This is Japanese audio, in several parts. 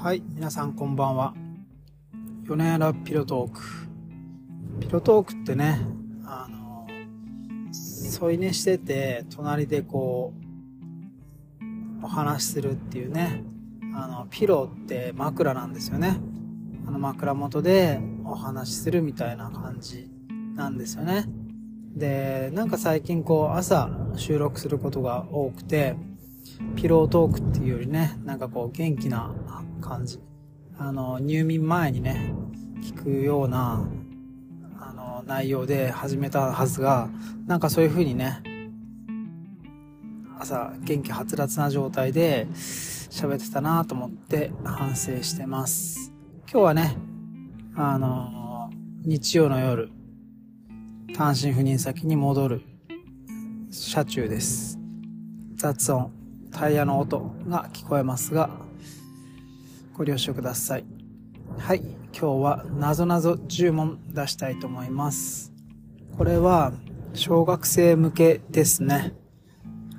はい、皆さんこんばんは。米原ピロトーク。ピロトークってね、あの、添い寝してて、隣でこう、お話しするっていうね、あの、ピロって枕なんですよね。あの枕元でお話しするみたいな感じなんですよね。で、なんか最近こう朝収録することが多くて、ピロートークっていうよりね、なんかこう元気な感じ。あの、入眠前にね、聞くような、あの、内容で始めたはずが、なんかそういう風にね、朝元気はつらつな状態で喋ってたなと思って反省してます。今日はね、あの、日曜の夜、単身赴任先に戻る車中です。雑音、タイヤの音が聞こえますが、ご了承ください。はい、今日はなぞなぞ10問出したいと思います。これは小学生向けですね。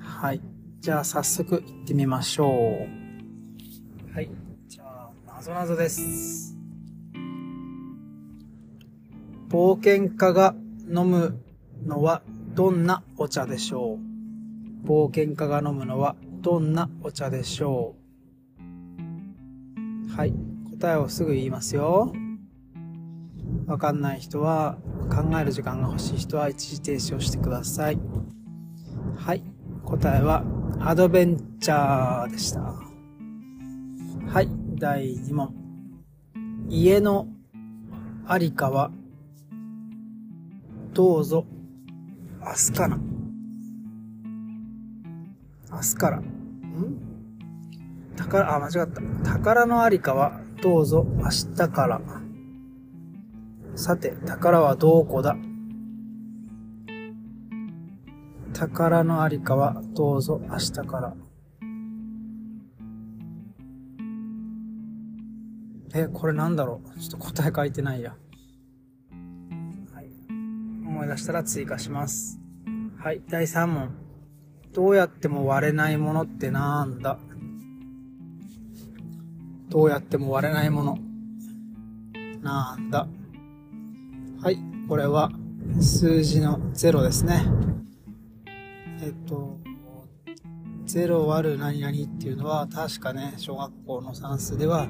はい、じゃあ早速行ってみましょう。はい、じゃあなぞなぞです。冒険家が飲むのはどんなお茶でしょう？冒険家が飲むのはどんなお茶でしょう？はい。答えをすぐ言いますよ。わかんない人は、考える時間が欲しい人は一時停止をしてください。はい。答えは、アドベンチャーでした。はい。第2問。家のありかは、どうぞ、明日かな。明日から。ん？宝、あ、間違った。宝のありかは、どうぞ、明日から。さて、宝はどこだ宝のありかは、どうぞ、明日から。え、これなんだろうちょっと答え書いてないや。はい。思い出したら追加します。はい、第3問。どうやっても割れないものってなんだ？どうやっても割れないもの。なんだはい、これは数字の0ですね。えっと、0割る何々っていうのは確かね、小学校の算数では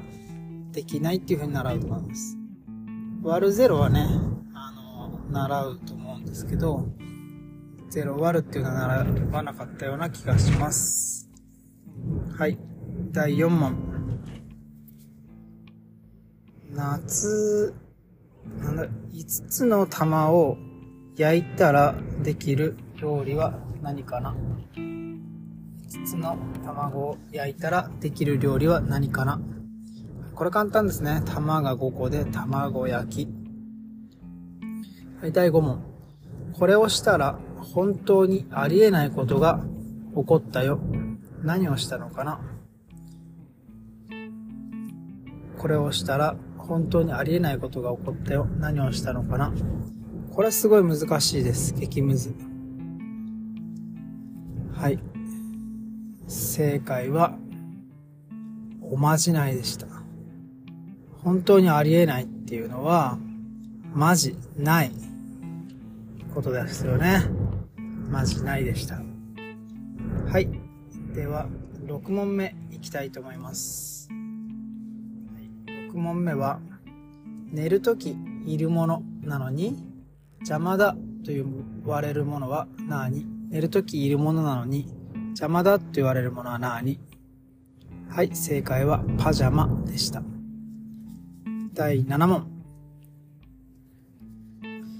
できないっていうふうに習うと思います。割る0はね、あの、習うと思うんですけど、0割るっていうのは習わなかったような気がします。はい。第4問。夏、なんだ、5つの玉を焼いたらできる料理は何かな ?5 つの卵を焼いたらできる料理は何かな？これ簡単ですね。玉が5個で卵焼き。はい、第5問。これをしたら本当にありえないことが起こったよ。何をしたのかな？これをしたら本当にありえないことが起こったよ。何をしたのかなこれすごい難しいです。激ムズ。はい。正解は、おまじないでした。本当にありえないっていうのは、マジないことですよね。マジないでした。はい。では、6問目いきたいと思います。6問目は、寝るときいるものなのに、邪魔だと言われるものは何寝るときいるものなのに、邪魔だと言われるものは何はい、正解はパジャマでした。第7問。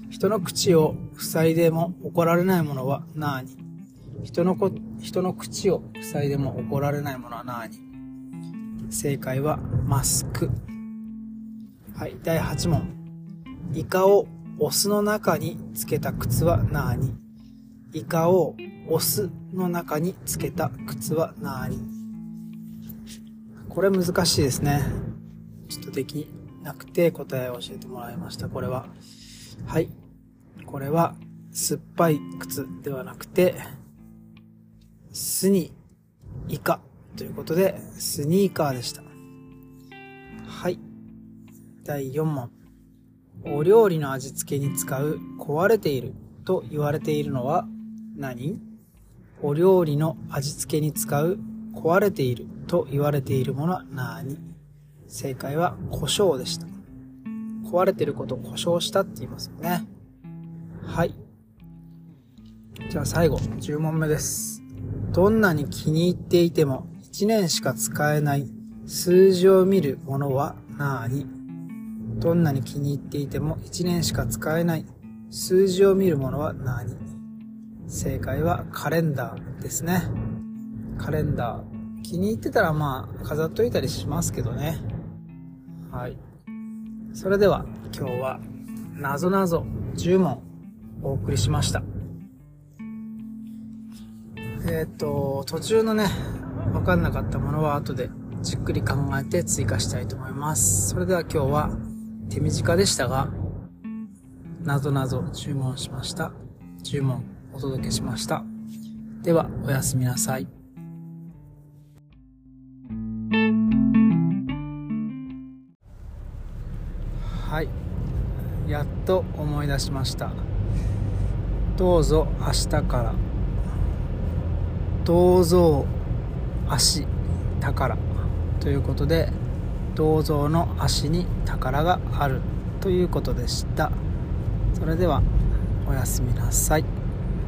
人の口を塞いでも怒られないものは何人のこ、人の口を塞いでも怒られないものは何正解はマスク。はい、第8問。イカをオスの中につけた靴は何イカをオスの中につけた靴は何これ難しいですね。ちょっとできなくて答えを教えてもらいました。これは。はい。これは、酸っぱい靴ではなくて、スにイカということで、スニーカーでした。はい。第4問。お料理の味付けに使う壊れていると言われているのは何？お料理の味付けに使う壊れていると言われているものは何？正解は胡椒でした。壊れてることを故障したって言いますよね。はい。じゃあ最後、10問目です。どんなに気に入っていても1年しか使えない数字を見るものは何？どんなに気に入っていても1年しか使えない数字を見るものは何？正解はカレンダーですね。カレンダー。気に入ってたらまあ飾っといたりしますけどね。はい。それでは今日はなぞなぞ10問お送りしました。えっ、と、途中のね、わかんなかったものは後でじっくり考えて追加したいと思います。それでは今日は手短でしたが、なぞなぞ注文しました。注文お届けしました。では、おやすみなさい。はい。やっと思い出しました。どうぞ明日から。銅像足宝ということで銅像の足に宝があるということでした。それではおやすみなさい。